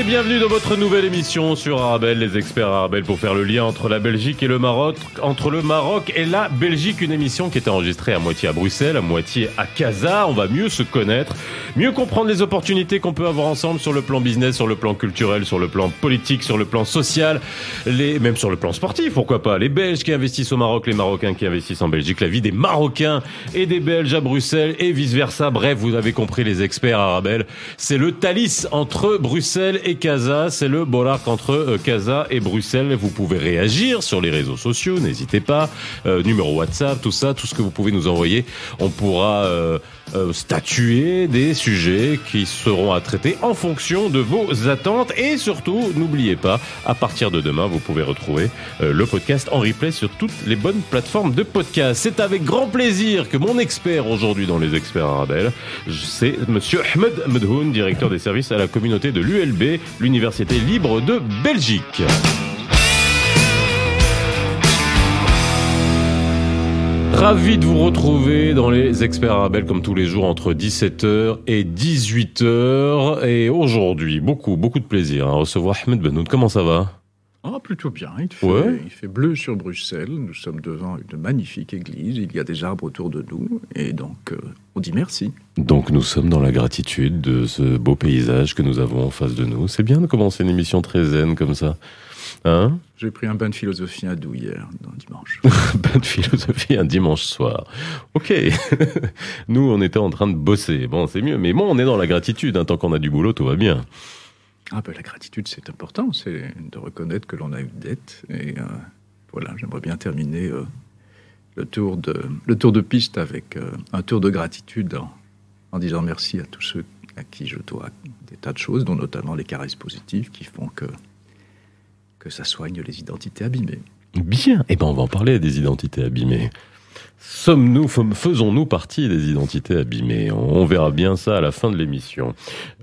Et bienvenue dans votre nouvelle émission sur Arabelle, les experts Arabelle pour faire le lien entre la Belgique et le Maroc, entre le Maroc et la Belgique, une émission qui est enregistrée à moitié à Bruxelles, à moitié à Casa. On va mieux se connaître, mieux comprendre les opportunités qu'on peut avoir ensemble sur le plan business, sur le plan culturel, sur le plan politique, sur le plan social, les, même sur le plan sportif, pourquoi pas. Les Belges qui investissent au Maroc, les Marocains qui investissent en Belgique, la vie des Marocains et des Belges à Bruxelles et vice versa. Bref, vous avez compris les experts Arabelle. C'est le Thalys entre Bruxelles Bruxelles et Casa. C'est le Bollard entre euh, Casa et Bruxelles. Vous pouvez réagir sur les réseaux sociaux, n'hésitez pas. Euh, numéro WhatsApp, tout ça, tout ce que vous pouvez nous envoyer. On pourra euh, statuer des sujets qui seront à traiter en fonction de vos attentes. Et surtout, n'oubliez pas, à partir de demain, vous pouvez retrouver le podcast en replay sur toutes les bonnes plateformes de podcast. C'est avec grand plaisir que mon expert aujourd'hui dans les experts Arabelle, c'est monsieur Ahmed Medhoun, directeur des services à la communauté de l'ULB, l'Université libre de Belgique. Ravi de vous retrouver dans les experts Arabelle comme tous les jours entre 17h et 18h. Et aujourd'hui, beaucoup, beaucoup de plaisir à recevoir Ahmed Benoud. Comment ça va? Ah, plutôt bien. Il fait, il fait, bleu sur Bruxelles. Nous sommes devant une magnifique église. Il y a des arbres autour de nous. Et donc, euh, on dit merci. Donc, nous sommes dans la gratitude de ce beau paysage que nous avons en face de nous. C'est bien de commencer une émission très zen comme ça. Hein? J'ai pris un bain de philosophie à Doux hier, dimanche. bain de philosophie un dimanche soir. Ok. nous, on était en train de bosser. Bon, c'est mieux. Mais bon, on est dans la gratitude. Hein. Tant qu'on a du boulot, tout va bien. Ah ben, la gratitude, c'est important, c'est de reconnaître que l'on a une dette. Et euh, voilà, j'aimerais bien terminer euh, le, tour de, le tour de piste avec euh, un tour de gratitude en, disant merci à tous ceux à qui je dois des tas de choses, dont notamment les caresses positives qui font que, que ça soigne les identités abîmées. Bien, et eh ben on va en parler des identités abîmées. Sommes-nous, faisons-nous partie des identités abîmées? On verra bien ça à la fin de l'émission.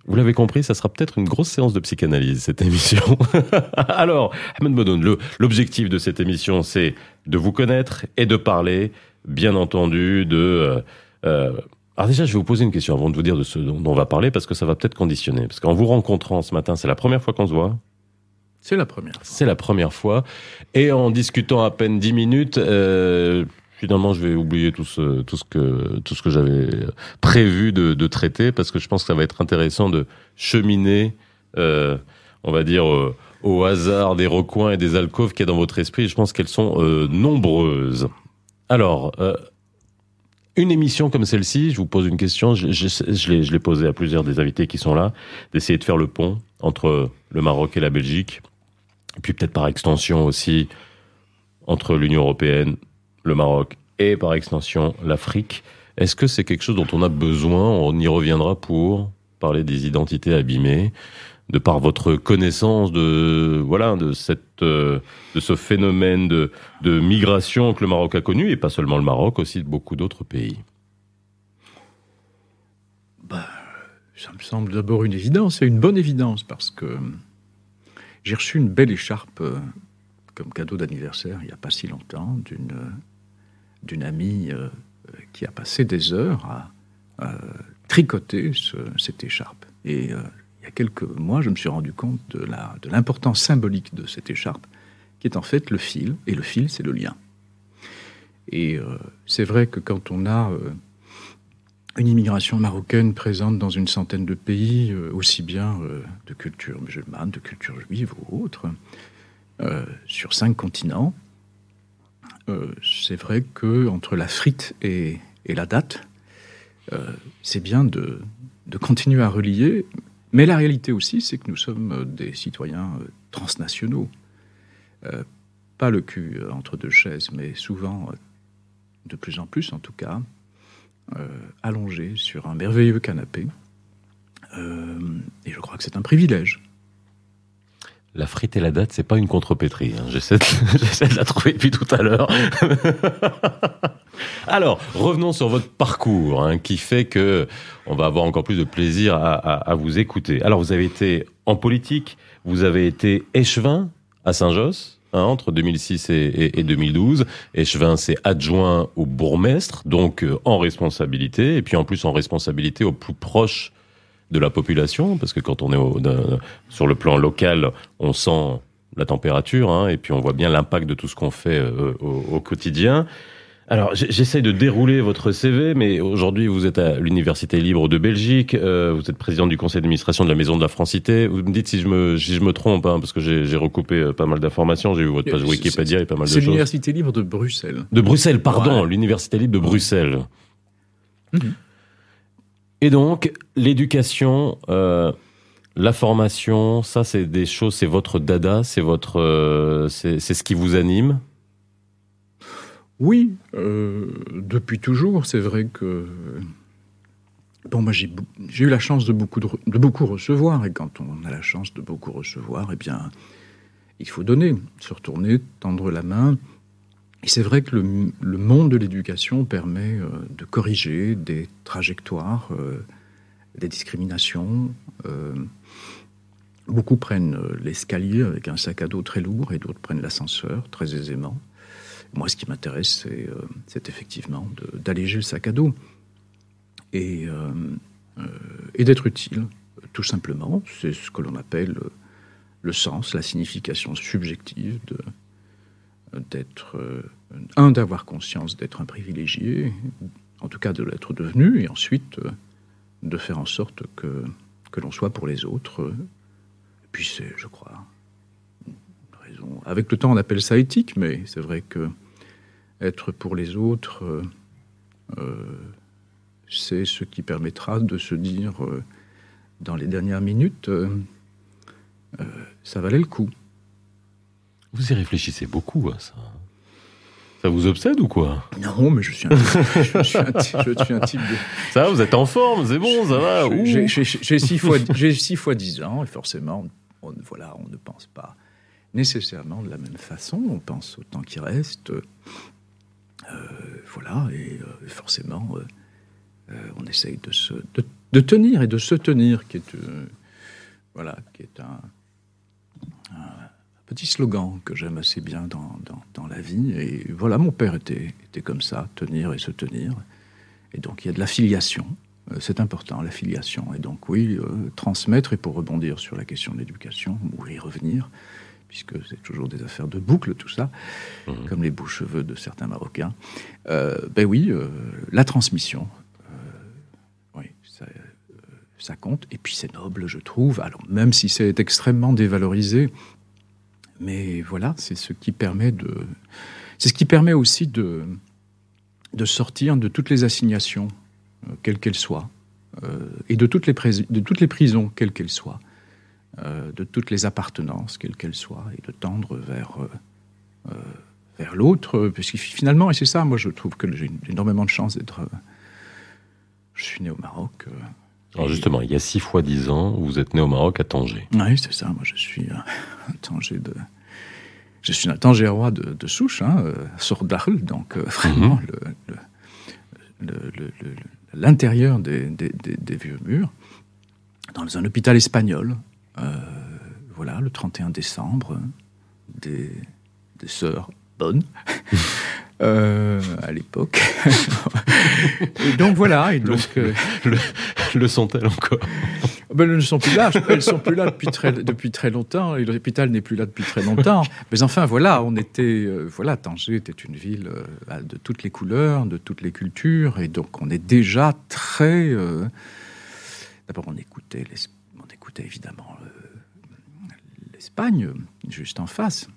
Vous l'avez compris, ça sera peut-être une grosse séance de psychanalyse, cette émission. Alors, Ahmed Modoun, l'objectif de cette émission, c'est de vous connaître et de parler, bien entendu, de... Euh, euh, alors déjà, je vais vous poser une question avant de vous dire de ce dont on va parler, parce que ça va peut-être conditionner. Parce qu'en vous rencontrant ce matin, c'est la première fois qu'on se voit? C'est la première. C'est la première fois. Et en discutant à peine dix minutes... Euh, finalement, je vais oublier tout ce, tout ce que, tout ce que j'avais prévu de, traiter parce que je pense que ça va être intéressant de cheminer, euh, on va dire, euh, au hasard des recoins et des alcôves qu'il y a dans votre esprit. je pense qu'elles sont euh, nombreuses. Alors, euh, une émission comme celle-ci, je vous pose une question, je, je, je l'ai posée à plusieurs des invités qui sont là, d'essayer de faire le pont entre le Maroc et la Belgique, et puis peut-être par extension aussi entre l'Union européenne le Maroc et par extension l'Afrique. Est-ce que c'est quelque chose dont on a besoin? On y reviendra pour parler des identités abîmées, de par votre connaissance de voilà de cette euh, de ce phénomène de, de migration que le Maroc a connu et pas seulement le Maroc, aussi de beaucoup d'autres pays. Bah, ça me semble d'abord une évidence, et une bonne évidence parce que j'ai reçu une belle écharpe euh, comme cadeau d'anniversaire il n'y a pas si longtemps d'une d'une amie euh, qui a passé des heures à, tricoter cette écharpe. Et euh, il y a quelques mois, je me suis rendu compte de l'importance symbolique de cette écharpe, qui est en fait le fil, et le fil, c'est le lien. Et euh, c'est vrai que quand on a une immigration marocaine présente dans une centaine de pays, aussi bien de culture musulmane, de culture juive ou autre, sur cinq continents, euh, c'est vrai que entre la frite et, la date, euh, c'est bien de, continuer à relier. Mais la réalité aussi, c'est que nous sommes des citoyens euh, transnationaux. pas le cul entre deux chaises, mais souvent, de plus en plus en tout cas, allongés sur un merveilleux canapé. et je crois que c'est un privilège la frite et la date, c'est pas une contrepétrie. Hein. J'essaie, de, la trouver depuis tout à l'heure. Alors, revenons sur votre parcours, hein, qui fait que on va avoir encore plus de plaisir à, vous écouter. Alors, vous avez été en politique, vous avez été échevin à Saint-Josse. hein, entre 2006 et, et, 2012. Échevin, c'est adjoint au bourgmestre, donc euh, en responsabilité, et puis en plus en responsabilité au plus proche de la population, parce que quand on est au, sur le plan local, on sent la température, hein, et puis on voit bien l'impact de tout ce qu'on fait euh, au, quotidien. Alors, j'essaye de dérouler votre CV, mais aujourd'hui, vous êtes à l'Université libre de Belgique, euh, vous êtes président du conseil d'administration de la Maison de la Francité. Vous me dites si je me, si je me trompe, hein, parce que j'ai recoupé euh, pas mal d'informations, j'ai vu votre page Wikipédia et pas mal de choses. C'est l'Université libre de Bruxelles. De Bruxelles, pardon, l'Université libre de Bruxelles. Mhm. Et donc, l'éducation, euh, la formation, ça, c'est des choses, c'est votre dada, c'est votre, euh, c'est ce qui vous anime? Oui, euh, depuis toujours. C'est vrai que bon, moi j'ai eu la chance de beaucoup de, beaucoup recevoir, et quand on a la chance de beaucoup recevoir, eh bien, il faut donner, se retourner, tendre la main. Et c'est vrai que le, monde de l'éducation permet euh, de corriger des trajectoires, euh, des discriminations. Euh, beaucoup prennent l'escalier avec un sac à dos très lourd et d'autres prennent l'ascenseur très aisément. Moi, ce qui m'intéresse, c'est effectivement d'alléger le sac à dos et, et d'être utile, tout simplement. C'est ce que l'on appelle le sens, la signification subjective de, d'être, euh, un, d'avoir conscience d'être un privilégié, en tout cas de l'être devenu, et ensuite euh, de faire en sorte que, que l'on soit pour les autres. Et puis c'est, je crois, une raison. Avec le temps, on appelle ça éthique, mais c'est vrai que être pour les autres, euh, c'est ce qui permettra de se dire dans les dernières minutes, ça valait le coup. Vous y réfléchissez beaucoup à ça. Ça vous obsède ou quoi? Non, mais je suis un type, je suis un, type de... Ça va, vous êtes en forme, c'est bon, ça va. J'ai six fois, six fois dix ans et forcément, on, voilà, on ne pense pas nécessairement de la même façon. On pense au temps qui reste, euh, voilà, et euh, forcément, euh, on essaye de se, de, tenir et de se tenir, qui est, voilà, qui est un petit slogan que j'aime assez bien dans, dans, la vie. Et voilà, mon père était, était comme ça, tenir et se tenir. Et donc il y a de la filiation. Euh, c'est important, la filiation. Et donc oui, euh, transmettre, et pour rebondir sur la question de l'éducation, ou y revenir, puisque c'est toujours des affaires de boucle, tout ça, mmh. comme les beaux-cheveux de certains Marocains. Euh, ben oui, la transmission, oui, ça, ça, compte. Et puis c'est noble, je trouve. Alors même si c'est extrêmement dévalorisé, mais voilà, c'est ce qui permet de, c'est ce qui permet aussi de, de sortir de toutes les assignations, euh, quelles qu'elles soient, euh, et de toutes les, de toutes les prisons, quelles qu'elles soient, euh, de toutes les appartenances, quelles qu'elles soient, et de tendre vers, vers l'autre, finalement, et c'est ça, moi je trouve que j'ai énormément de chance d'être. je suis né au Maroc. Alors justement, il y a six fois dix ans, vous êtes né au Maroc à Tanger. Oui, c'est ça. Moi, je suis un Tanger de. Je suis un Tangérois de, de souche, hein, euh, donc euh, vraiment l'intérieur des, des, vieux murs, dans un hôpital espagnol. Euh, voilà, le 31 décembre, des, des sœurs bonnes. Euh, à l'époque. et donc voilà. Et donc, le, le, sont-elles encore? Ben, Elles ne sont plus là. Elles sont plus là depuis très, depuis très longtemps. Et l'hôpital n'est plus là depuis très longtemps. Mais enfin, voilà, on était. Euh, voilà, Tanger était une ville euh, de toutes les couleurs, de toutes les cultures. Et donc, on est déjà très. D'abord, on écoutait, on écoutait évidemment l'Espagne, juste en face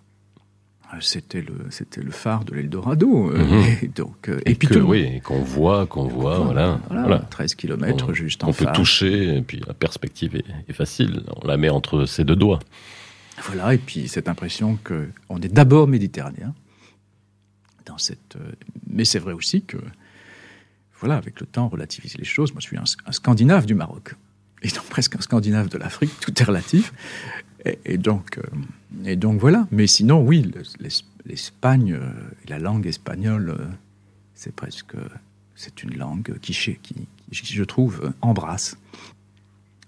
c'était le c'était le phare de l'Eldorado euh, mhm. et donc euh, et, puis oui qu'on voit qu'on voit voilà, voilà, 13 km juste en on peut toucher et puis la perspective est, facile on la met entre ses deux doigts. Voilà et puis cette impression que on est d'abord méditerranéen dans cette euh, mais c'est vrai aussi que voilà avec le temps on relativise les choses. Moi je suis un, scandinave du Maroc. Et donc presque un scandinave de l'Afrique tout est relatif et donc et donc voilà. Mais sinon, oui, l'Espagne, euh, la langue espagnole, euh, c'est presque, c'est une langue qui, je trouve, embrasse.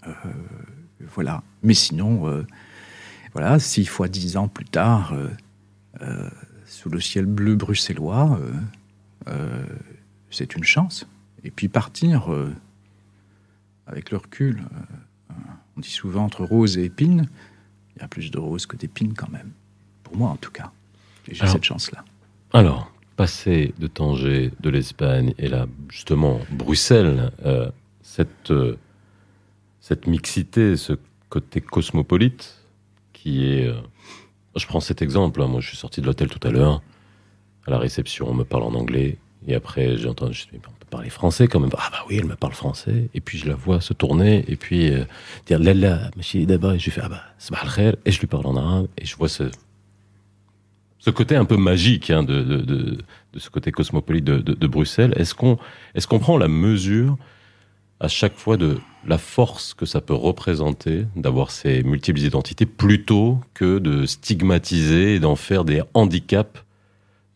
Euh, voilà. Mais sinon, voilà, six fois dix ans plus tard, euh, sous le ciel bleu bruxellois, c'est une chance. Et puis partir avec le recul, on dit souvent entre rose et épines, il y a plus de roses que d'épines quand même. Pour moi en tout cas. j'ai cette chance-là. Alors, passer de Tanger, de l'Espagne, et là, justement, Bruxelles, euh, cette, euh, cette mixité, ce côté cosmopolite, qui est... Euh, je prends cet exemple, hein. moi je suis sorti de l'hôtel tout à l'heure, à la réception, on me parle en anglais, et après j'ai entendu, je me on peut parler français quand même. Ah bah oui, elle me parle français, et puis je la vois se tourner, et puis dire Lalla, d'abord, et je lui fais, ah bah, et je lui parle en arabe, et je vois ce, ce côté un peu magique hein, de, de, de, de, ce côté cosmopolite de, Bruxelles. Est-ce qu'on est prend la mesure à chaque fois de la force que ça peut représenter d'avoir ces multiples identités plutôt que de stigmatiser et d'en faire des handicaps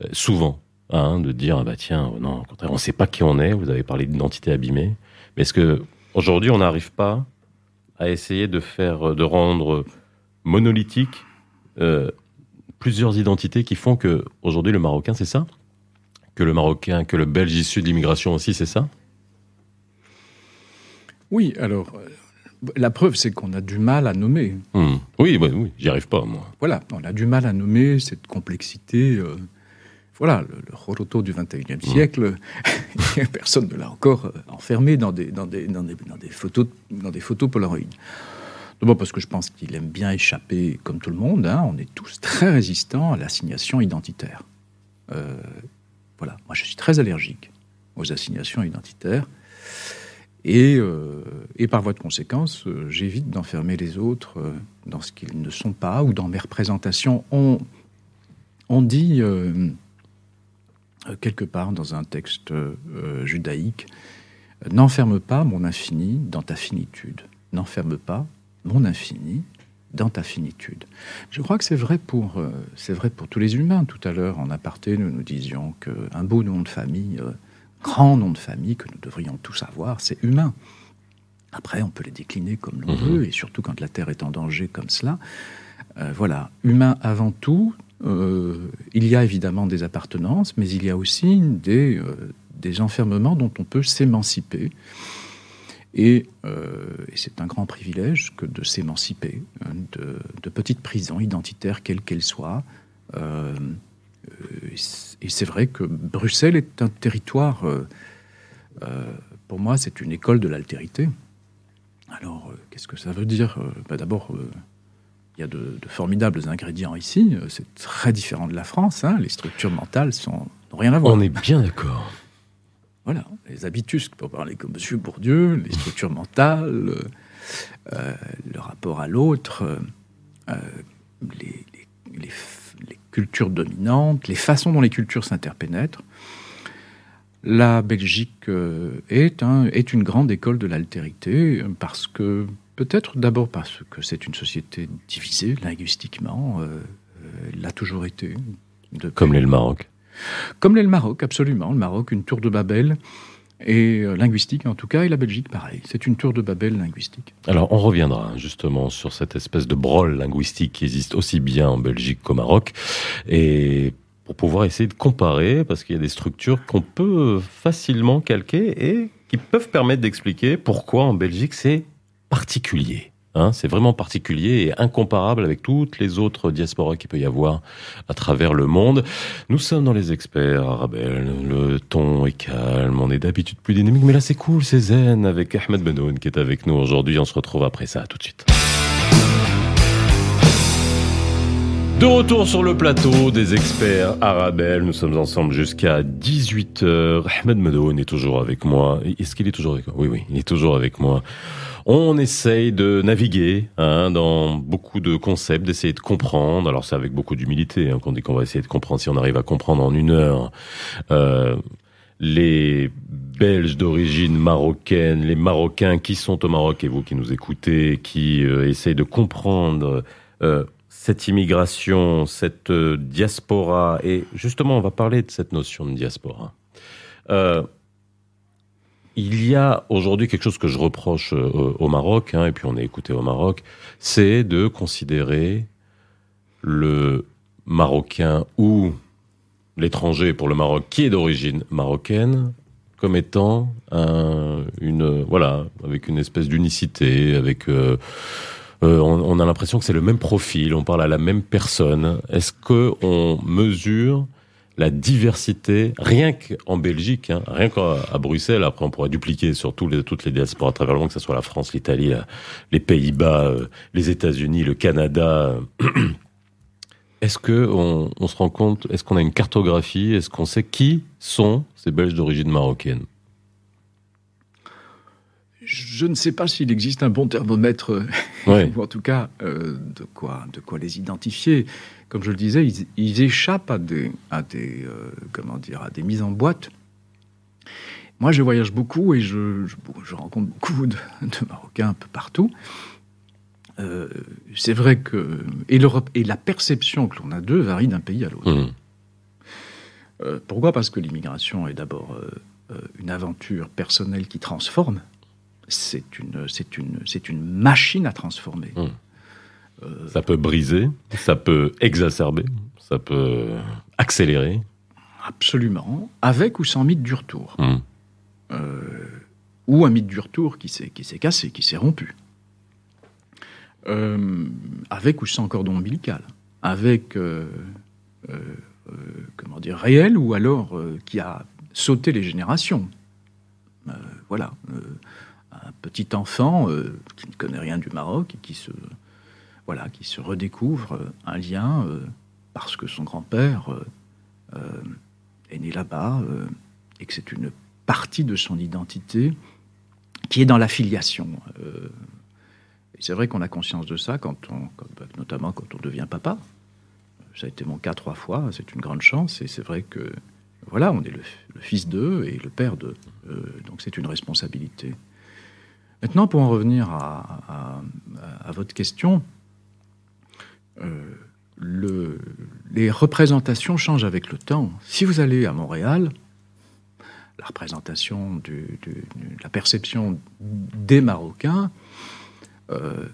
euh, souvent? Hein, de dire ah bah tiens oh non on ne sait pas qui on est vous avez parlé d'identité abîmée mais est-ce que aujourd'hui on n'arrive pas à essayer de faire de rendre monolithique euh, plusieurs identités qui font que aujourd'hui le Marocain, c'est ça? Que le Marocain, que le Belge issu de l'immigration aussi, c'est ça? Oui, alors euh, la preuve, c'est qu'on a du mal à nommer. Hmm. Oui, oui, oui j'y arrive pas, moi. Voilà, on a du mal à nommer cette complexité. Euh, voilà, le, le du 21e hmm. siècle, personne ne l'a encore euh, enfermé dans des, dans des, dans des, dans des photos, dans des photos Polaroid. D'abord parce que je pense qu'il aime bien échapper, comme tout le monde. Hein. on est tous très résistants à l'assignation identitaire. Euh, voilà, moi je suis très allergique aux assignations identitaires. Et, euh, par voie de conséquence, euh, j'évite d'enfermer les autres dans ce qu'ils ne sont pas ou dans mes représentations. On, on dit quelque part dans un texte judaïque, n'enferme pas mon infini dans ta finitude. N'enferme pas mon infini dans ta finitude. Je crois que c'est vrai pour euh, c'est vrai pour tous les humains. Tout à l'heure, en aparté, nous nous disions qu'un beau nom de famille, euh, grand nom de famille que nous devrions tous avoir, c'est humain. Après, on peut les décliner comme l'on mhm. veut, et surtout quand la Terre est en danger comme cela. Euh, voilà, humain avant tout. Il y a évidemment des appartenances, mais il y a aussi des, des enfermements dont on peut s'émanciper. Euh, et, c'est un grand privilège que de s'émanciper hein, de, petites prisons identitaires, quelles qu'elles soient. Euh, et c'est vrai que Bruxelles est un territoire, euh, pour moi, c'est une école de l'altérité. Alors, qu'est-ce que ça veut dire? Bah, D'abord, il y a de, formidables ingrédients ici. C'est très différent de la France. Hein. Les structures mentales sont n'ont rien à voir. On est bien d'accord. Voilà, les habitus, pour parler comme M. Bourdieu, les structures mentales, euh, le rapport à l'autre, euh, les, cultures dominantes, les façons dont les cultures s'interpénètrent. La Belgique euh, est une grande école de l'altérité parce que, peut-être d'abord parce que c'est une société divisée linguistiquement, elle l'a toujours été. Comme l'est le Maroc. Comme l'est le Maroc, absolument. Le Maroc, une tour de Babel. Et euh, linguistique en tout cas, et la Belgique pareil. C'est une tour de Babel linguistique. Alors on reviendra justement sur cette espèce de brol linguistique qui existe aussi bien en Belgique qu'au Maroc. Et pour pouvoir essayer de comparer, parce qu'il y a des structures qu'on peut facilement calquer et qui peuvent permettre d'expliquer pourquoi en Belgique c'est particulier. Hein, c'est vraiment particulier et incomparable avec toutes les autres diasporas qu'il peut y avoir à travers le monde. Nous sommes dans les experts, Arabelle. Le ton est calme, on est d'habitude plus dynamique, mais là c'est cool, c'est zen avec Ahmed Benoun qui est avec nous aujourd'hui. On se retrouve après ça, tout de suite. De retour sur le plateau des experts Arabelle, nous sommes ensemble jusqu'à 18h. Ahmed Medoun est toujours avec moi. Est-ce qu'il est toujours avec moi? Oui, oui, il est toujours avec moi. On essaye de naviguer hein, dans beaucoup de concepts, d'essayer de comprendre. Alors c'est avec beaucoup d'humilité hein, qu'on dit qu'on va essayer de comprendre. Si on arrive à comprendre en une heure euh, les Belges d'origine marocaine, les Marocains qui sont au Maroc et vous qui nous écoutez, qui euh, essayent de comprendre euh, cette immigration, cette euh, diaspora. Et justement, on va parler de cette notion de diaspora. Euh, il y a aujourd'hui quelque chose que je reproche euh, au Maroc, hein, et puis on est écouté au Maroc, c'est de considérer le marocain ou l'étranger pour le Maroc qui est d'origine marocaine comme étant une voilà avec une espèce d'unicité avec euh, on, a l'impression que c'est le même profil on parle à la même personne est-ce que on mesure la diversité, rien qu'en Belgique, hein, rien qu'à Bruxelles, après on pourrait dupliquer sur les, toutes les diasporas à travers le monde, que ce soit la France, l'Italie, les Pays-Bas, euh, les États-Unis, le Canada. Est-ce que on, se rend compte, est-ce qu'on a une cartographie, est-ce qu'on sait qui sont ces Belges d'origine marocaine? Je ne sais pas s'il existe un bon thermomètre, ou en tout cas euh, de, quoi, de quoi les identifier comme je le disais, ils, échappent à des, à des euh, comment dire, à des mises en boîte. Moi, je voyage beaucoup et je, je, rencontre beaucoup de, Marocains un peu partout. Euh, c'est vrai que et, et la perception que l'on a d'eux varie d'un pays à l'autre. Mmh. Euh, pourquoi? Parce que l'immigration est d'abord une aventure personnelle qui transforme. C'est une, c'est une, c'est une machine à transformer. Mmh. Euh, ça peut briser, ça peut exacerber, ça peut accélérer. Absolument, avec ou sans mythe du retour. Hmm. Euh, ou un mythe du retour qui s'est cassé, qui s'est rompu. Euh, avec ou sans cordon ombilical. Avec, comment dire, réel ou alors qui a sauté les générations. voilà. Un petit enfant qui ne connaît rien du Maroc et qui se voilà, qui se redécouvre euh, un lien euh, parce que son grand-père euh, est né là-bas et que c'est une partie de son identité qui est dans la filiation. c'est vrai qu'on a conscience de ça quand on, notamment quand on devient papa. Ça a été mon cas trois fois, c'est une grande chance et c'est vrai que voilà, on est le, fils d'eux et le père d'eux, donc c'est une responsabilité. Maintenant, pour en revenir à votre question, euh, le, les représentations changent avec le temps. Si vous allez à Montréal, la représentation de la perception des Marocains euh,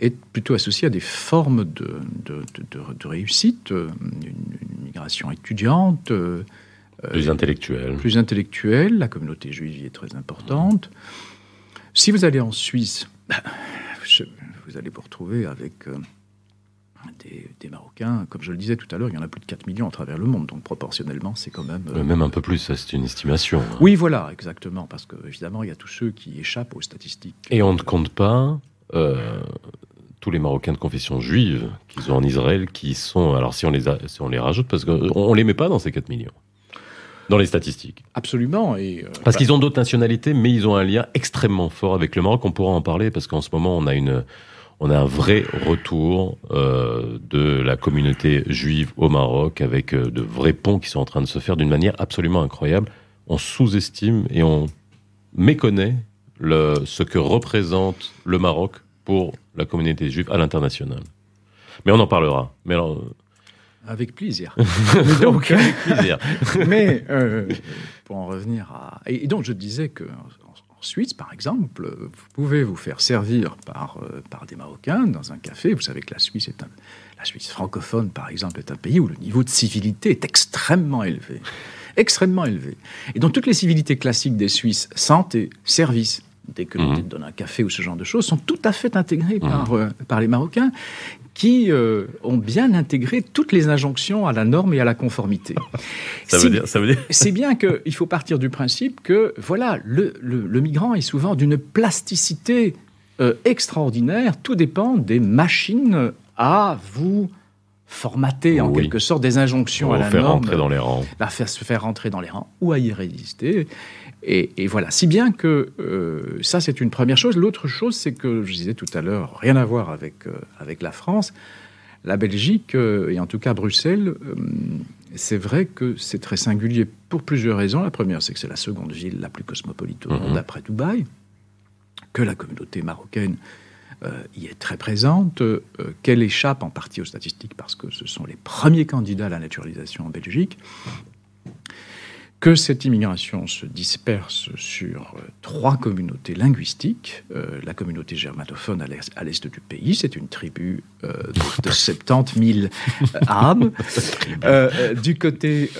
est plutôt associée à des formes de, de, réussite, une, migration étudiante. Euh, plus intellectuelle. Plus intellectuelle, la communauté juive y est très importante. Si vous allez en Suisse, vous allez vous retrouver avec des, Marocains. Comme je le disais tout à l'heure, il y en a plus de 4 millions à travers le monde, donc proportionnellement, c'est quand même... Euh, même un peu plus, c'est une estimation. Hein. Oui, voilà, exactement, parce qu'évidemment, il y a tous ceux qui échappent aux statistiques. Et on ne compte pas euh, tous les Marocains de confession juive qu'ils ont en Israël, qui sont... Alors si on les, si on les rajoute, parce qu'on ne les met pas dans ces 4 millions dans les statistiques. Absolument. Et euh, parce bah qu'ils ont d'autres nationalités, mais ils ont un lien extrêmement fort avec le Maroc. On pourra en parler parce qu'en ce moment, on a une, on a un vrai retour euh, de la communauté juive au Maroc avec euh, de vrais ponts qui sont en train de se faire d'une manière absolument incroyable. On sous-estime et on méconnaît le, ce que représente le Maroc pour la communauté juive à l'international. Mais on en parlera. Mais alors, avec plaisir. donc, avec plaisir. mais euh, pour en revenir à... Et donc je disais que Suisse, par exemple, vous pouvez vous faire servir par, euh, par des Marocains dans un café. Vous savez que la Suisse est un, la Suisse francophone, par exemple, est un pays où le niveau de civilité est extrêmement élevé, extrêmement élevé. Et dans toutes les civilités classiques des Suisses, santé, service, dès que l'on mmh. donne un café ou ce genre de choses, sont tout à fait intégrées mmh. par, euh, par les Marocains qui euh, ont bien intégré toutes les injonctions à la norme et à la conformité. ça, veut dire, ça veut dire C'est bien qu'il faut partir du principe que voilà, le, le, migrant est souvent d'une plasticité euh, extraordinaire. Tout dépend des machines à vous formater en quelque sorte des injonctions à la faire norme, rentrer dans les rangs, à faire se faire rentrer dans les rangs ou à y résister. Et, voilà, si bien que euh, ça, c'est une première chose. L'autre chose, c'est que, je disais tout à l'heure, rien à voir avec, euh, avec la France, la Belgique, euh, et en tout cas Bruxelles, c'est vrai que c'est très singulier pour plusieurs raisons. La première, c'est que c'est la seconde ville la plus cosmopolite au monde mhm. après Dubaï, que la communauté marocaine y est très présente, qu'elle échappe en partie aux statistiques parce que ce sont les premiers candidats à la naturalisation en Belgique que cette immigration se disperse sur euh, trois communautés linguistiques. Euh, la communauté germanophone à l'est du pays, c'est une tribu euh, de, 70 000 âmes. du côté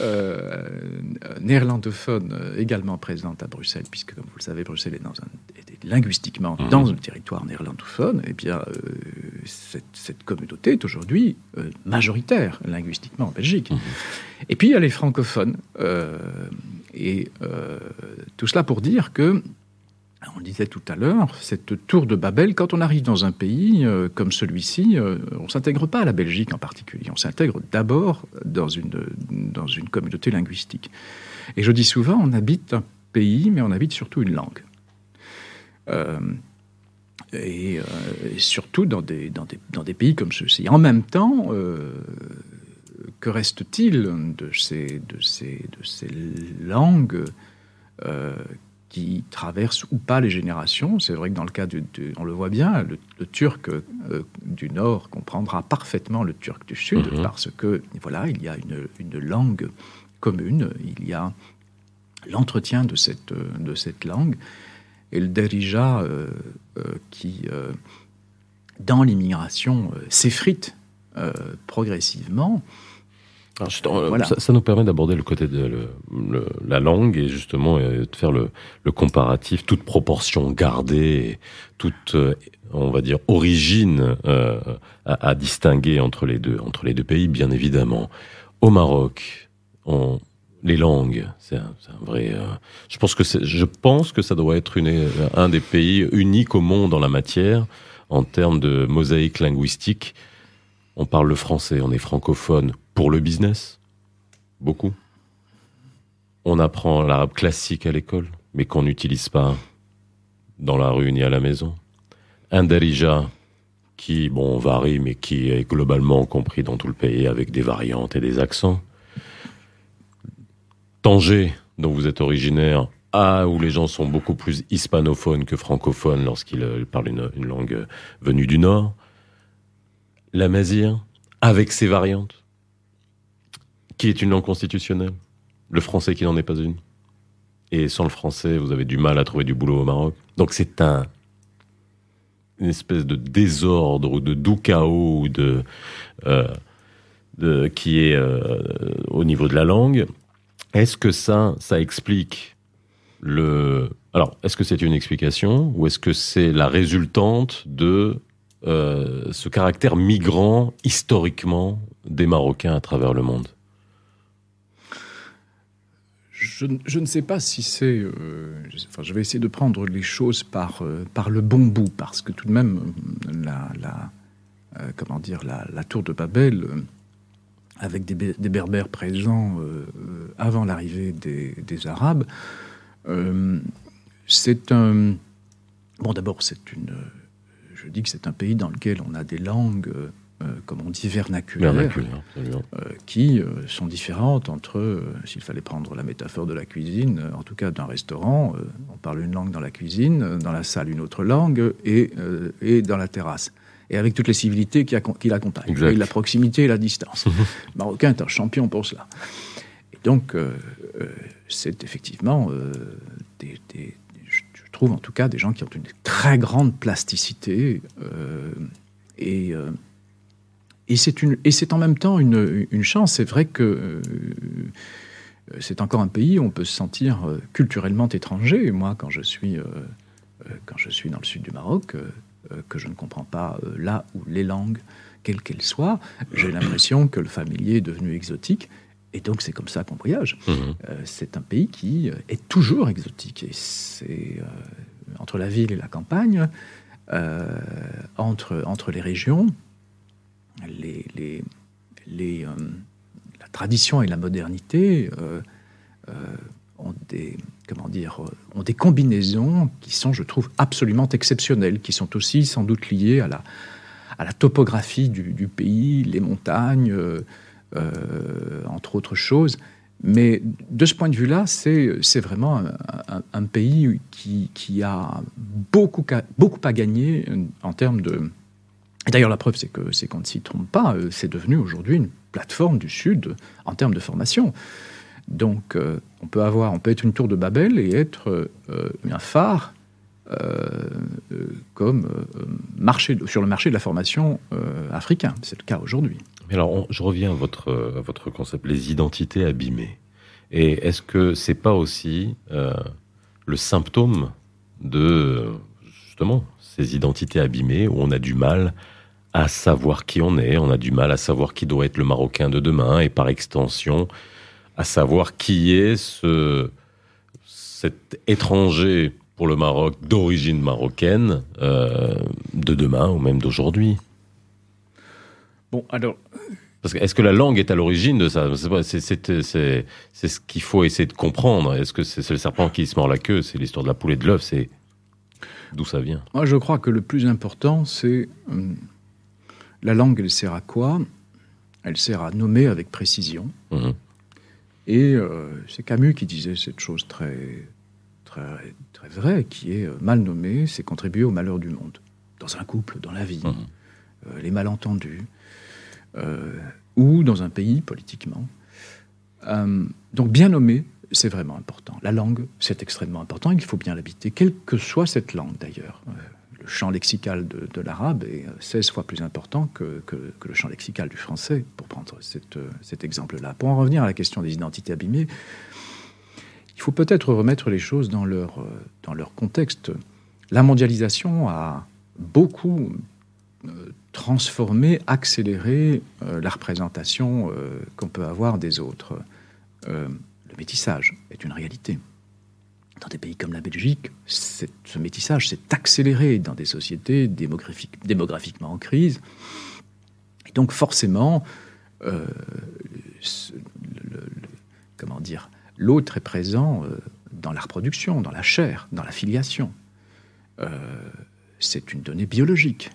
néerlandophone, également présente à Bruxelles, puisque comme vous le savez, Bruxelles est, dans un, linguistiquement mmh. dans un territoire néerlandophone, et eh bien cette, cette, communauté est aujourd'hui majoritaire linguistiquement en Belgique. Mmh. Et puis il y a les francophones. Euh, et euh, tout cela pour dire que, on disait tout à l'heure, cette tour de Babel, quand on arrive dans un pays euh, comme celui-ci, on ne s'intègre pas à la Belgique en particulier, on s'intègre d'abord dans une, dans une communauté linguistique. Et je dis souvent, on habite un pays, mais on habite surtout une langue. et, surtout dans des, dans des, dans des pays comme ceux-ci. En même temps, que reste-t-il de ces, de, ces, de ces langues euh, qui traversent ou pas les générations? C'est vrai que dans le cas, du, on le voit bien, le, turc euh, du Nord comprendra parfaitement le turc du Sud mhm. parce que voilà, il y a une, une, langue commune, il y a l'entretien de cette, de cette langue et le derija euh, qui, dans l'immigration, s'effrite progressivement. Euh, ça, nous permet d'aborder le côté de la langue et justement euh, de faire le, comparatif, toute proportion gardée, toute, euh, on va dire, origine à, distinguer entre les deux, entre les deux pays, bien évidemment. Au Maroc, on, les langues, c'est un, vrai. je pense que je pense que ça doit être une, un des pays uniques au monde en la matière en termes de mosaïque linguistique. On parle le français, on est francophone pour le business, beaucoup. On apprend l'arabe classique à l'école, mais qu'on n'utilise pas dans la rue ni à la maison. Un qui, bon, varie, mais qui est globalement compris dans tout le pays avec des variantes et des accents. Tanger, dont vous êtes originaire, ah, où les gens sont beaucoup plus hispanophones que francophones lorsqu'ils euh, parlent une, langue venue du Nord. La Mazir, avec ses variantes qui est une langue constitutionnelle. Le français qui n'en est pas une. Et sans le français, vous avez du mal à trouver du boulot au Maroc. Donc c'est un une espèce de désordre ou de doux chaos euh, qui est euh, au niveau de la langue. Est-ce que ça, ça explique le alors, est-ce que c'est une explication ou est-ce que c'est la résultante de euh, ce caractère migrant historiquement des Marocains à travers le monde? Je, ne sais pas si c'est. Euh, enfin, je vais essayer de prendre les choses par, euh, par le bon bout, parce que tout de même, la, la euh, comment dire, la, tour de Babel, avec des, berbères présents avant l'arrivée des, des, Arabes, c'est un. Bon, d'abord, c'est une. Je dis que c'est un pays dans lequel on a des langues euh, comme on dit, vernaculaires, euh, qui euh, sont différentes entre, s'il fallait prendre la métaphore de la cuisine, en tout cas d'un restaurant, on parle une langue dans la cuisine, dans la salle une autre langue, et, et dans la terrasse. Et avec toutes les civilités qui, qui l'accompagnent, et la proximité et la distance. le Marocain est un champion pour cela. Et donc, c'est effectivement des, je trouve en tout cas des gens qui ont une très grande plasticité et et c'est en même temps une, une chance. C'est vrai que euh, c'est encore un pays où on peut se sentir euh, culturellement étranger. Moi, quand je suis euh, quand je suis dans le sud du Maroc, que je ne comprends pas là où les langues, quelles qu'elles soient, j'ai l'impression que le familier est devenu exotique. Et donc c'est comme ça qu'on voyage. Mmh. c'est un pays qui est toujours exotique. Et c'est entre la ville et la campagne, entre, entre les régions, euh, la tradition et la modernité euh, euh, ont des comment dire ont des combinaisons qui sont, je trouve, absolument exceptionnelles, qui sont aussi sans doute liées à la à la topographie du, pays, les montagnes, entre autres choses. Mais de ce point de vue-là, c'est vraiment un, pays qui, qui, a beaucoup, beaucoup à gagner en termes de, D'ailleurs, la preuve, c'est que c'est qu'on ne s'y trompe pas. Euh, c'est devenu aujourd'hui une plateforme du Sud en termes de formation. Donc, on peut avoir, on peut être une tour de Babel et être un phare comme marché, sur le marché de la formation africain. C'est le cas aujourd'hui. Alors, je reviens à votre, à votre concept, les identités abîmées. Et est-ce que c'est pas aussi le symptôme de justement ces identités abîmées où on a du mal à savoir qui on est, on a du mal à savoir qui doit être le Marocain de demain et par extension à savoir qui est ce, cet étranger pour le Maroc d'origine marocaine euh, de demain ou même d'aujourd'hui. Bon, alors. Parce que est-ce que la langue est à l'origine de ça? C'est ce qu'il faut essayer de comprendre. Est-ce que c'est le serpent qui se mord la queue? C'est l'histoire de la poule et de l'œuf C'est d'où ça vient? Moi, je crois que le plus important, c'est hum, la langue, elle sert à quoi? Elle sert à nommer avec précision. Mhm. Et euh, c'est Camus qui disait cette chose très, très, très vraie, qui est euh, mal nommé, c'est contribuer au malheur du monde. Dans un couple, dans la vie, mhm. euh, les malentendus, ou dans un pays politiquement. donc bien nommé, c'est vraiment important. La langue, c'est extrêmement important, il faut bien l'habiter, quelle que soit cette langue d'ailleurs le champ lexical de, l'arabe est 16 fois plus important que, le champ lexical du français, pour prendre cet exemple-là. Pour en revenir à la question des identités abîmées, il faut peut-être remettre les choses dans leur, dans leur contexte. La mondialisation a beaucoup euh, transformé, accéléré euh, la représentation euh, qu'on peut avoir des autres. le métissage est une réalité dans des pays comme la Belgique, ce métissage s'est accéléré dans des sociétés démographiquement en crise. Et donc forcément, euh, comment dire, l'autre est présent euh, dans la reproduction, dans la chair, dans la filiation. Euh, c'est une donnée biologique.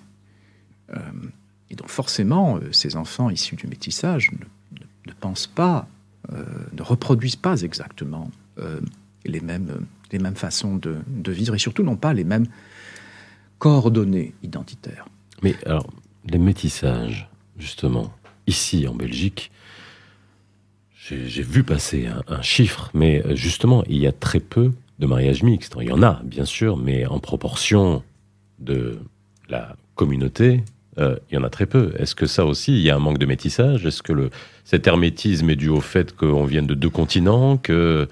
et donc forcément, ces enfants issus du métissage ne, ne pensent pas, ne reproduisent pas exactement les mêmes, les mêmes façons de, vivre et surtout n'ont pas les mêmes coordonnées identitaires. Mais alors, les métissages, justement, ici en Belgique, j'ai vu passer un, chiffre, mais euh, justement, il y a très peu de mariages mixtes. Il y en a, bien sûr, mais en proportion de la communauté, euh, il y en a très peu. Est-ce que ça aussi, il y a un manque de métissage? Est-ce que le, cet hermétisme est dû au fait qu'on vienne de deux continents, que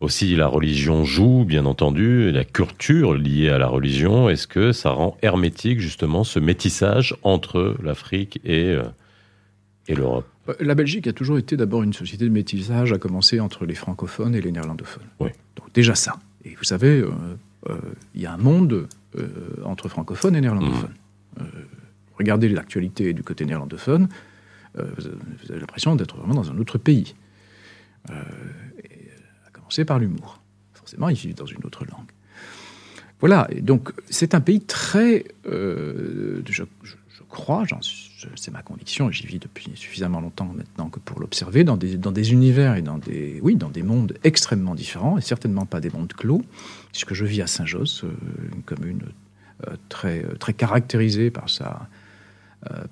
aussi, la religion joue, bien entendu, la culture liée à la religion. Est-ce que ça rend hermétique, justement, ce métissage entre l'Afrique et, euh, et l'Europe? Bah, La Belgique a toujours été d'abord une société de métissage, à commencer entre les francophones et les néerlandophones. Oui. Donc, déjà ça. Et vous savez, euh, euh, il y a un monde entre francophones et néerlandophones. Mmh. regardez l'actualité du côté néerlandophone, vous avez l'impression d'être vraiment dans un autre pays par l'humour. Forcément, ils vivent dans une autre langue. Voilà, donc c'est un pays très, euh, je, crois, c'est ma conviction, j'y vis depuis suffisamment longtemps maintenant que pour l'observer, dans des, dans des univers et dans des, oui, dans des mondes extrêmement différents, et certainement pas des mondes clos, puisque je vis à Saint-Josse, euh, une commune euh, très, très caractérisée par sa,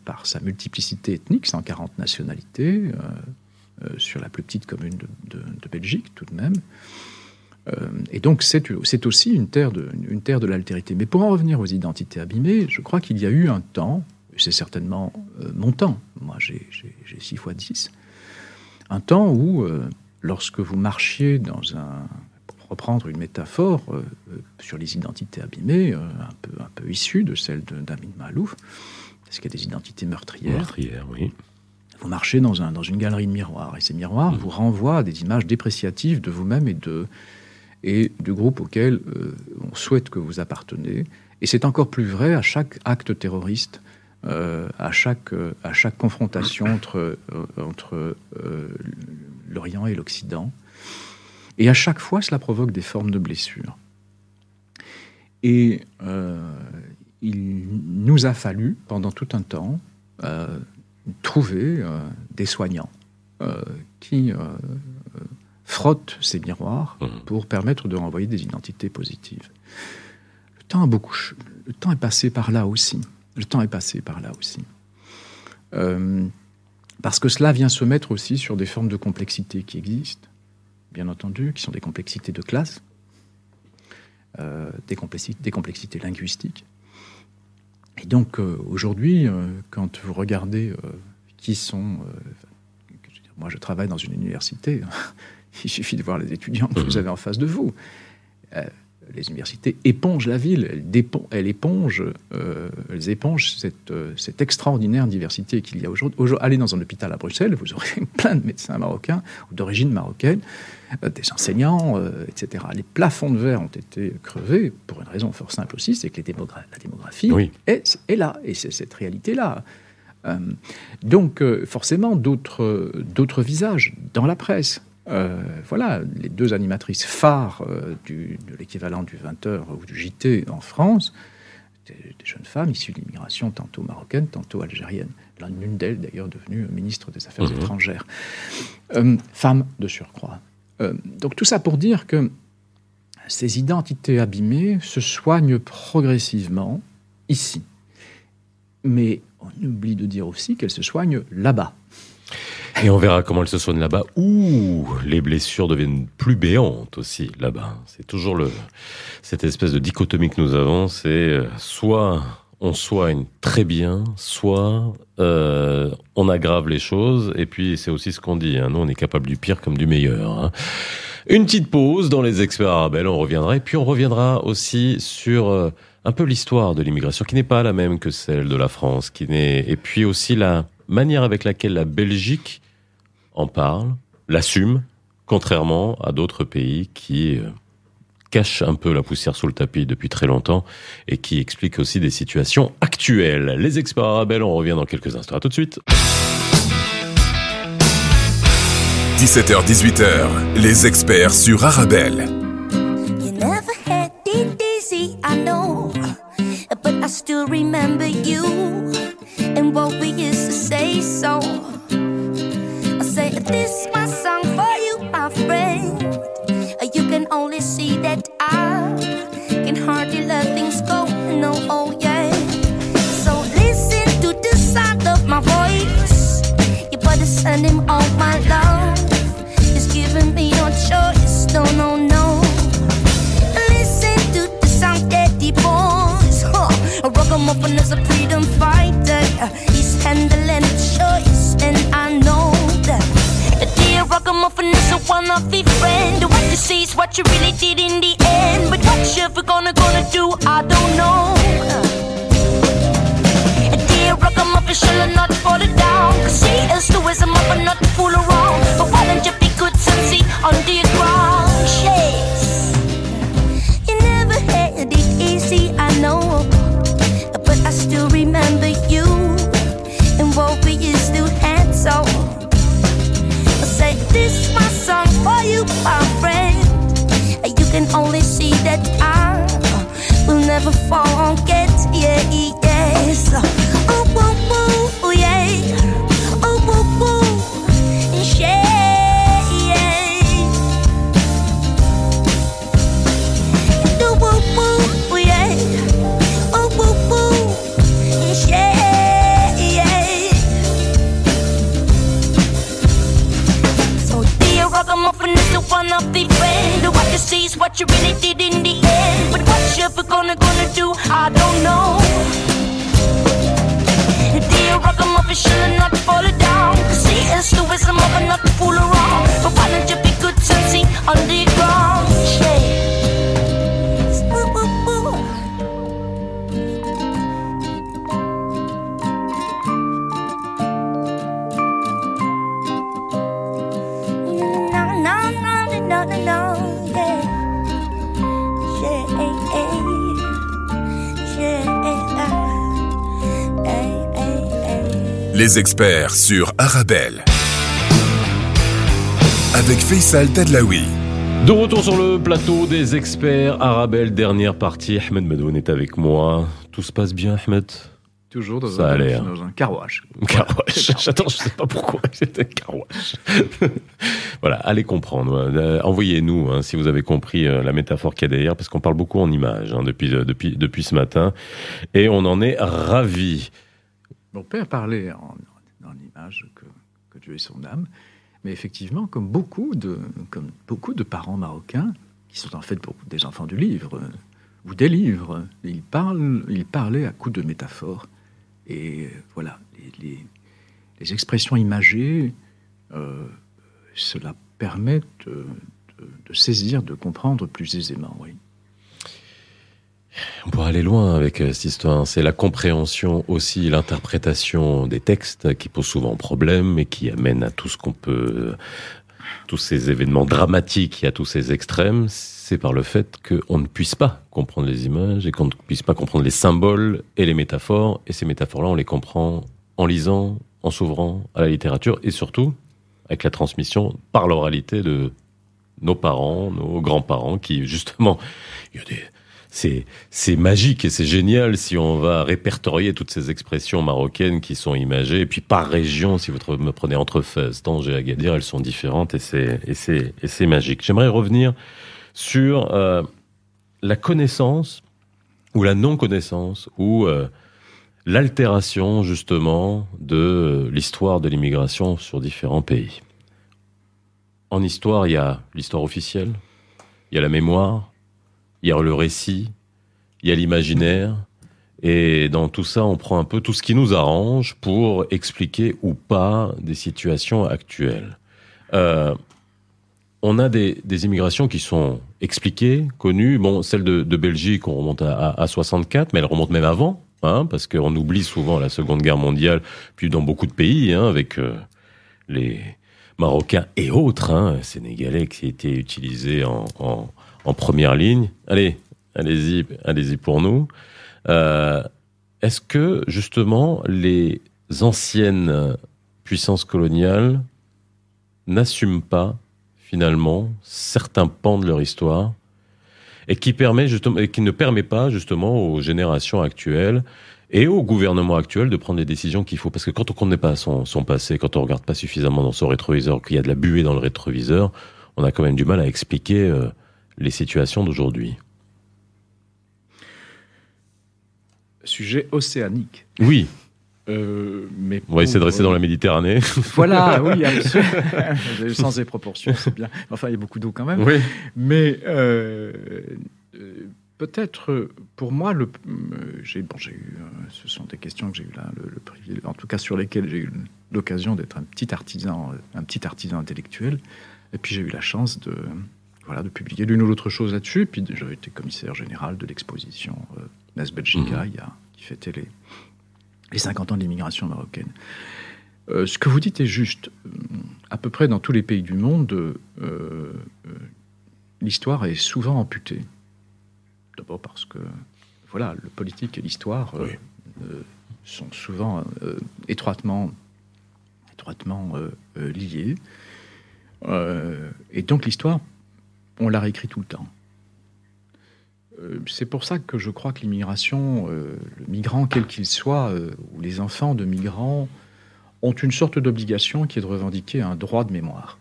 par sa multiplicité ethnique, 140 nationalités, sur la plus petite commune de, Belgique, tout de même. Euh, et donc, c'est aussi une terre de, de l'altérité. Mais pour en revenir aux identités abîmées, je crois qu'il y a eu un temps, c'est certainement euh, mon temps, moi j'ai 6 fois 10, un temps où, lorsque vous marchiez dans un, pour reprendre une métaphore sur les identités abîmées, un, peu, un peu issues de celle d'Amin Malouf, parce qu'il y a des identités meurtrières. Meurtrières, oui vous marchez dans, un, dans une galerie de miroirs, et ces miroirs mmh. vous renvoient à des images dépréciatives de vous-même et, de, et du groupe auquel euh, on souhaite que vous appartenez. Et c'est encore plus vrai à chaque acte terroriste, euh, à, chaque, euh, à chaque confrontation entre, entre l'Orient et l'Occident. Et à chaque fois, cela provoque des formes de blessures. Et il nous a fallu, pendant tout un temps, trouver euh, des soignants euh, qui euh, frottent ces miroirs mmh. pour permettre de renvoyer des identités positives. Le temps a beaucoup, le temps est passé par là aussi. Le temps est passé par là aussi. parce que cela vient se mettre aussi sur des formes de complexité qui existent. bien entendu, qui sont des complexités de classe, euh, des, complexités, des, complexités, linguistiques. Et donc aujourd'hui, quand vous regardez qui sont... moi, je travaille dans une université. Il suffit de voir les étudiants que vous mmh. avez en face de vous les universités épongent la ville, elles, épongent, euh, elles épongent cette, euh, cette, extraordinaire diversité qu'il y a aujourd'hui. allez dans un hôpital à Bruxelles, vous aurez plein de médecins marocains ou d'origine marocaine, euh, des enseignants, etc. Les plafonds de verre ont été crevés pour une raison fort simple aussi, c'est que les la démographie est, est, là, et c'est cette réalité-là. donc forcément d'autres visages dans la presse. Euh, voilà, les deux animatrices phares euh, de l'équivalent du 20h ou du JT en France, des, jeunes femmes issues de l'immigration, tantôt marocaine, tantôt algérienne. L'une d'elles, d'ailleurs, devenue ministre des Affaires mhm. étrangères. Euh, femme de surcroît. donc tout ça pour dire que ces identités abîmées se soignent progressivement ici. Mais on oublie de dire aussi qu'elles se soignent là-bas. Et on verra comment elle se soigne là-bas. Ouh, les blessures deviennent plus béantes aussi là-bas. C'est toujours le, cette espèce de dichotomie que nous avons. C'est euh, soit on soigne très bien, soit euh, on aggrave les choses. Et puis c'est aussi ce qu'on dit. Hein. Nous, on est capable du pire comme du meilleur. Hein. Une petite pause dans les experts arabes. On reviendra. Et puis on reviendra aussi sur euh, un peu l'histoire de l'immigration qui n'est pas la même que celle de la France, qui n'est et puis aussi la manière avec laquelle la Belgique en parle, l'assume, contrairement à d'autres pays qui euh, cachent un peu la poussière sous le tapis depuis très longtemps et qui expliquent aussi des situations actuelles. Les experts arabes, on revient dans quelques instants. À tout de suite. 17h-18h, les experts sur Arabelle. This my song for you, my friend. You can only see that I can hardly let things go. No, oh yeah. So listen to the sound of my voice. You better send him all my love. He's giving me no choice. No, no, no. Listen to the sound that he boys. Huh. A ragamuffin is a freedom fighter. Ragamuffin is a one-off friend. What you see is what you really did in the end. But what you ever gonna gonna do, I don't know. A dear ragamuffin shall not fall it down. Cause he is the wisdom of a not to fool around. But why don't you be good and see on the ground? This my song for you, my friend. You can only see that I will never forget. Yeah, yes. Oh, one of the friend. What you see is what you really did in the end. But what you ever gonna gonna do, I don't know. Dear Ragamuffin not fall down. Cause he is the wisdom of not to fool around. But why don't you be good and see on the Les experts sur Arabelle. Avec Faisal Tadlaoui. De retour sur le plateau des experts Arabelle, dernière partie. Ahmed Medoun est avec moi. Tout se passe bien, Ahmed? Toujours dans, un, dans un carouage. Carouage. Attends, je sais pas pourquoi c'était un carouage. voilà, allez comprendre. Euh, envoyez-nous hein, si vous avez compris euh, la métaphore qu'il y a derrière, parce qu'on parle beaucoup en images hein, depuis, euh, depuis, depuis ce matin. Et on en est ravis. Mon père parlait en, en image que, Dieu est son âme. Mais effectivement, comme beaucoup de, beaucoup parents marocains, qui sont en fait des enfants du livre euh, ou des livres, ils, parlent, ils parlaient à coups de métaphores. Et voilà, les, les, expressions imagées, euh, cela permet de, de, saisir, de comprendre plus aisément, oui. On pourrait aller loin avec euh, cette histoire. C'est la compréhension aussi, l'interprétation des textes qui pose souvent problème et qui amène à tout ce qu'on peut, tous ces événements dramatiques et à tous ces extrêmes. C'est par le fait qu'on ne puisse pas comprendre les images et qu'on ne puisse pas comprendre les symboles et les métaphores. Et ces métaphores-là, on les comprend en lisant, en s'ouvrant à la littérature et surtout avec la transmission par l'oralité de nos parents, nos grands-parents qui justement, il y a des c'est magique et c'est génial si on va répertorier toutes ces expressions marocaines qui sont imagées. Et puis par région, si vous me prenez entre Fès, Tanger, Agadir, elles sont différentes et c'est magique. J'aimerais revenir sur euh, la connaissance ou la non connaissance ou euh, l'altération justement de l'histoire de l'immigration sur différents pays. En histoire, il y a l'histoire officielle, il y a la mémoire, il y a le récit, il y a l'imaginaire. Et dans tout ça, on prend un peu tout ce qui nous arrange pour expliquer ou pas des situations actuelles. Euh, on a des, immigrations qui sont expliquées, connues. Bon, celle de, Belgique, on remonte à, 64, mais elle remonte même avant, hein, parce qu'on oublie souvent la Seconde Guerre mondiale, puis dans beaucoup de pays, hein, avec euh, les Marocains et autres, hein, Sénégalais qui étaient utilisés en, en première ligne. Allez, allez-y, allez-y pour nous. Euh, est-ce que justement les anciennes puissances coloniales n'assument pas finalement certains pans de leur histoire et qui permet justement qui ne permet pas justement aux générations actuelles et au gouvernement actuel de prendre les décisions qu'il faut? Parce que quand on ne connaît pas son, passé, quand on regarde pas suffisamment dans son rétroviseur, qu'il y a de la buée dans le rétroviseur, on a quand même du mal à expliquer euh, les situations d'aujourd'hui Sujet océanique. Oui. Euh, mais on va essayer de rester dans la Méditerranée. Voilà, oui, absolument. Sans des proportions, c'est bien. Enfin, il y a beaucoup d'eau quand même. Oui. Mais euh, euh, peut-être pour moi, le, j'ai, bon, j'ai eu, ce sont des questions que j'ai eu là, le, le privilège, en tout cas sur lesquelles j'ai eu l'occasion d'être un petit artisan, un petit artisan intellectuel. Et puis j'ai eu la chance de, voilà, de publier l'une ou l'autre chose là-dessus. Puis j'avais été commissaire général de l'exposition euh, Nas Belgica, mhm. qui fêtait les, les 50 ans de l'immigration marocaine. Euh, ce que vous dites est juste. Euh, à peu près dans tous les pays du monde, l'histoire est souvent amputée. D'abord parce que, voilà, le politique et l'histoire sont souvent étroitement, étroitement liés. et donc l'histoire on la réécrit tout le temps. Euh, c'est pour ça que je crois que l'immigration, euh, le migrant quel qu'il soit, euh, ou les enfants de migrants, ont une sorte d'obligation qui est de revendiquer un droit de mémoire.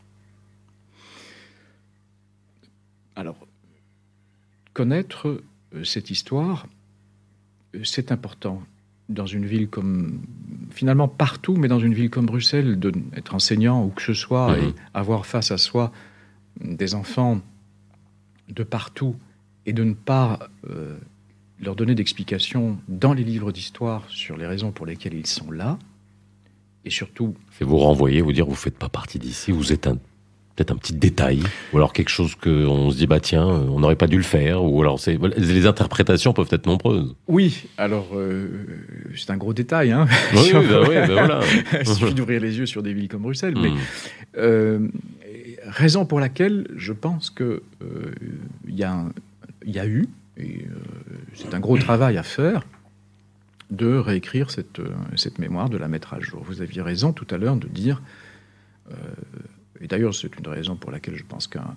Alors, connaître cette histoire, c'est important dans une ville comme, finalement partout, mais dans une ville comme Bruxelles, d'être enseignant ou que ce soit, et avoir face à soi des enfants de partout et de ne pas euh, leur donner d'explications dans les livres d'histoire sur les raisons pour lesquelles ils sont là, et surtout... C'est vous renvoyer, vous dire, vous faites pas partie d'ici, vous êtes un peut-être un petit détail, ou alors quelque chose que on se dit bah tiens, on n'aurait pas dû le faire, ou alors c'est les interprétations peuvent être nombreuses. Oui, alors euh, c'est un gros détail, hein. Oui, bah oui bah voilà. Il suffit d'ouvrir les yeux sur des villes comme Bruxelles, mais hmm. euh, raison pour laquelle je pense que euh, il y, y, a eu, et c'est un gros travail à faire, de réécrire cette, cette mémoire, de la mettre à jour. Vous aviez raison tout à l'heure de dire et d'ailleurs, c'est une raison pour laquelle je pense qu'un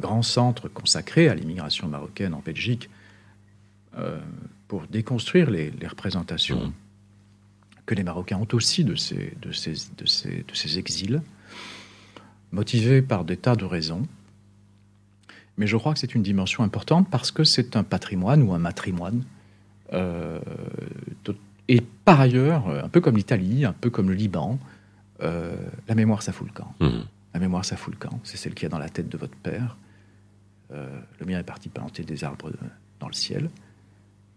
grand centre consacré à l'immigration marocaine en Belgique, euh, pour déconstruire les, représentations mmh. que les Marocains ont aussi de ces, de ces, de ces, de ces exils, motivés par des tas de raisons. Mais je crois que c'est une dimension importante parce que c'est un patrimoine ou un matrimoine. Euh, et par ailleurs, un peu comme l'Italie, un peu comme le Liban, euh, la mémoire, ça fout le camp. Mhm. La mémoire, ça fout le camp. C'est celle qui est dans la tête de votre père. Euh, le mien est parti planter des arbres de- dans le ciel.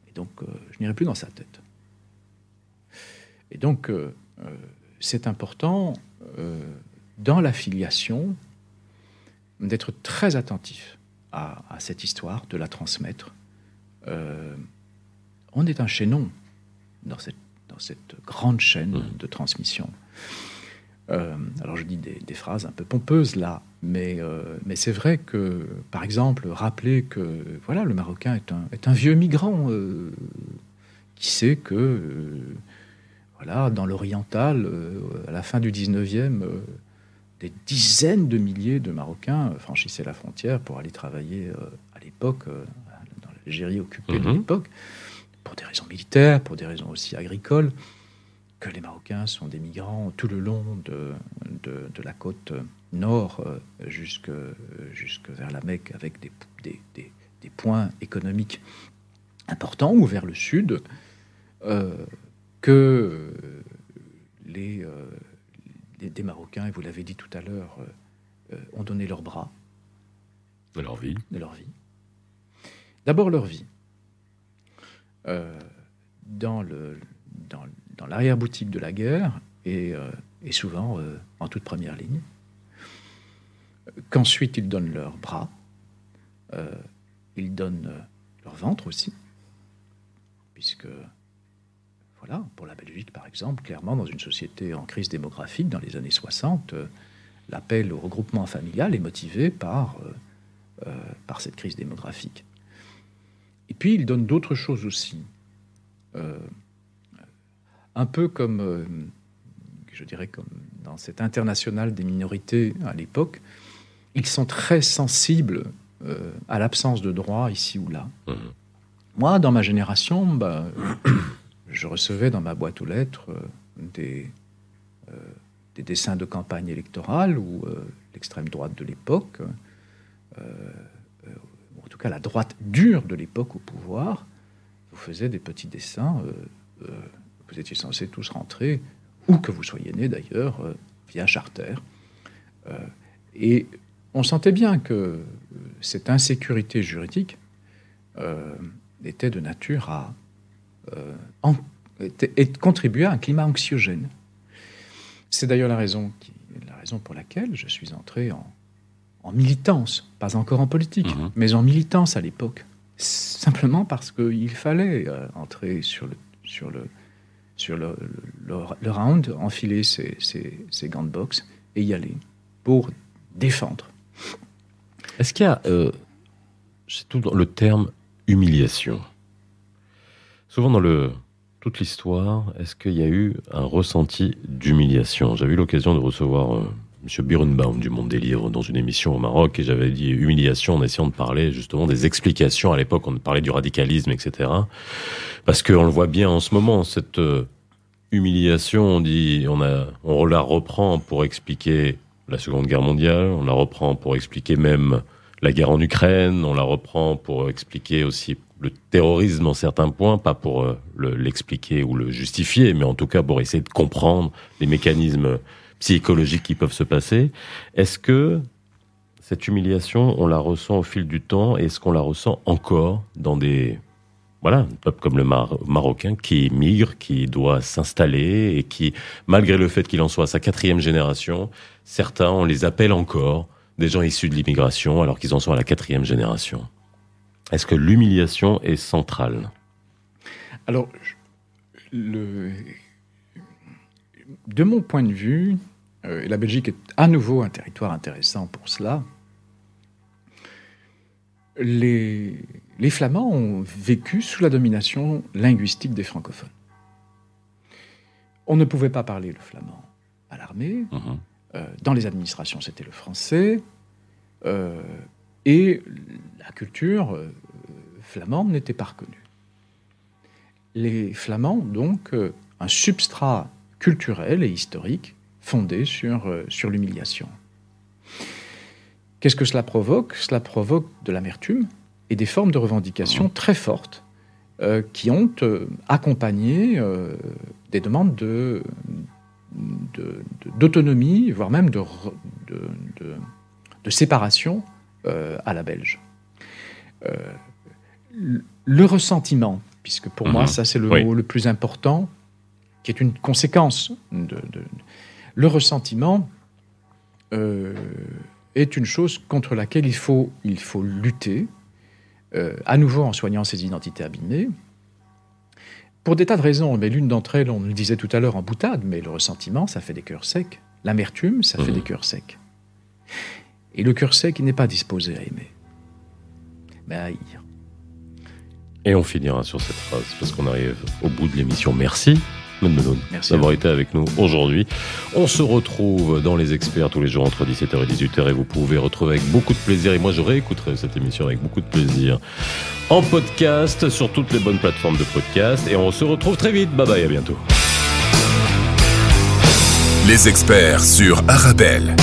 Et donc, je n'irai plus dans sa tête. Et donc, c'est important, dans la filiation, d'être très attentif à, à cette histoire, de la transmettre. Euh, on est un chaînon dans cette, dans cette grande chaîne Mhm. de transmission. Euh, alors je dis des, des phrases un peu pompeuses là, mais, euh, mais c'est vrai que, par exemple, rappeler que voilà, le Marocain est un, est un vieux migrant qui sait que voilà, dans l'oriental, à la fin du 19e, euh, des dizaines de milliers de Marocains euh, franchissaient la frontière pour aller travailler euh, à l'époque, euh, dans l'Algérie occupée de Mhm. l'époque, pour des raisons militaires, pour des raisons aussi agricoles, que les Marocains sont des migrants tout le long de, de, de la côte nord jusque, jusque vers la Mecque, avec des, des, des- des points économiques importants, ou vers le sud, euh, que les, euh, des Marocains, et vous l'avez dit tout à l'heure, euh, euh, ont donné leurs bras De leur vie. de leur vie. D'abord leur vie. Euh, dans le dans, dans l'arrière-boutique de la guerre et, euh, et souvent en toute première ligne. Qu'ensuite ils donnent leurs bras, ils donnent leur ventre aussi, puisque voilà, pour la Belgique par exemple, clairement dans une société en crise démographique dans les années 60, euh, l'appel au regroupement familial est motivé par euh, euh, par cette crise démographique. Et puis, il donne d'autres choses aussi. Euh, un peu comme, je dirais, comme dans cette internationale des minorités à l'époque, ils sont très sensibles à l'absence de droits ici ou là. Mhm. Moi, dans ma génération, bah, je recevais dans ma boîte aux lettres euh, des, euh, des dessins de campagne électorale où euh, l'extrême droite de l'époque, ou en tout cas la droite dure de l'époque au pouvoir, vous faisait des petits dessins. vous étiez censés tous rentrer, où que vous soyez né d'ailleurs, via charter. Et on sentait bien que cette insécurité juridique était de nature à en- était- et contribuer à un climat anxiogène. C'est d'ailleurs la raison, qui, la raison pour laquelle je suis entré en, en militance, pas encore en politique, Mhm. mais en militance à l'époque. Simplement parce qu'il fallait euh, entrer sur le, sur le, sur le, le, le round, enfiler ses, ses- ses gants de boxe et y aller pour défendre. Est-ce qu'il y a, euh, c'est tout dans le terme humiliation? Souvent dans toute l'histoire, est-ce qu'il y a eu un ressenti d'humiliation? J'avais eu l'occasion de recevoir euh, M. Birnbaum du Monde des Livres dans une émission au Maroc et j'avais dit humiliation en essayant de parler justement des explications. À l'époque, on parlait du radicalisme, etc. Parce qu'on le voit bien en ce moment, cette euh, humiliation, on dit, on la reprend pour expliquer la Seconde Guerre mondiale, on la reprend pour expliquer même la guerre en Ukraine, on la reprend pour expliquer aussi le terrorisme dans certains points, pas pour euh, le- l'expliquer ou le justifier, mais en tout cas pour essayer de comprendre les mécanismes psychologiques qui peuvent se passer. Est-ce que cette humiliation, on la ressent au fil du temps et est-ce qu'on la ressent encore dans des voilà, un peuple comme le Mar- Marocain qui migre, qui doit s'installer et qui, malgré le fait qu'il en soit à sa quatrième génération, certains, on les appelle encore des gens issus de l'immigration alors qu'ils en sont à la quatrième génération? Est-ce que l'humiliation est centrale? Alors, le, de mon point de vue, euh, et la Belgique est à nouveau un territoire intéressant pour cela. Les, les Flamands ont vécu sous la domination linguistique des francophones. On ne pouvait pas parler le flamand à l'armée, euh, dans les administrations, c'était le français. euh, et la culture euh, flamande n'était pas reconnue. Les Flamands, donc, euh, un substrat culturel et historique fondé sur, euh, sur l'humiliation. Qu'est-ce que cela provoque? Cela provoque de l'amertume et des formes de revendication très fortes qui ont accompagné des demandes de, d'autonomie, voire même de, de, séparation à la belge. Euh, le- ressentiment, puisque pour moi Mhm. ça c'est le Oui. mot le plus important, qui est une conséquence de, de- le ressentiment euh, est une chose contre laquelle il faut, il faut lutter, euh, à nouveau en soignant ces identités abîmées, pour des tas de raisons. Mais l'une d'entre elles, on le disait tout à l'heure en boutade, mais le ressentiment, ça fait des cœurs secs. L'amertume, ça fait Mhm. des cœurs secs. Et le cœur sec, n'est pas disposé à aimer, mais à haïr. Et on finira sur cette phrase parce qu'on arrive au bout de l'émission. Merci, Merci d'avoir été avec nous aujourd'hui. On se retrouve dans Les Experts tous les jours entre 17h et 18h et vous pouvez retrouver avec beaucoup de plaisir, et moi je réécouterai cette émission avec beaucoup de plaisir, en podcast sur toutes les bonnes plateformes de podcast. Et on se retrouve très vite. Bye bye, à bientôt. Les experts sur Arabelle.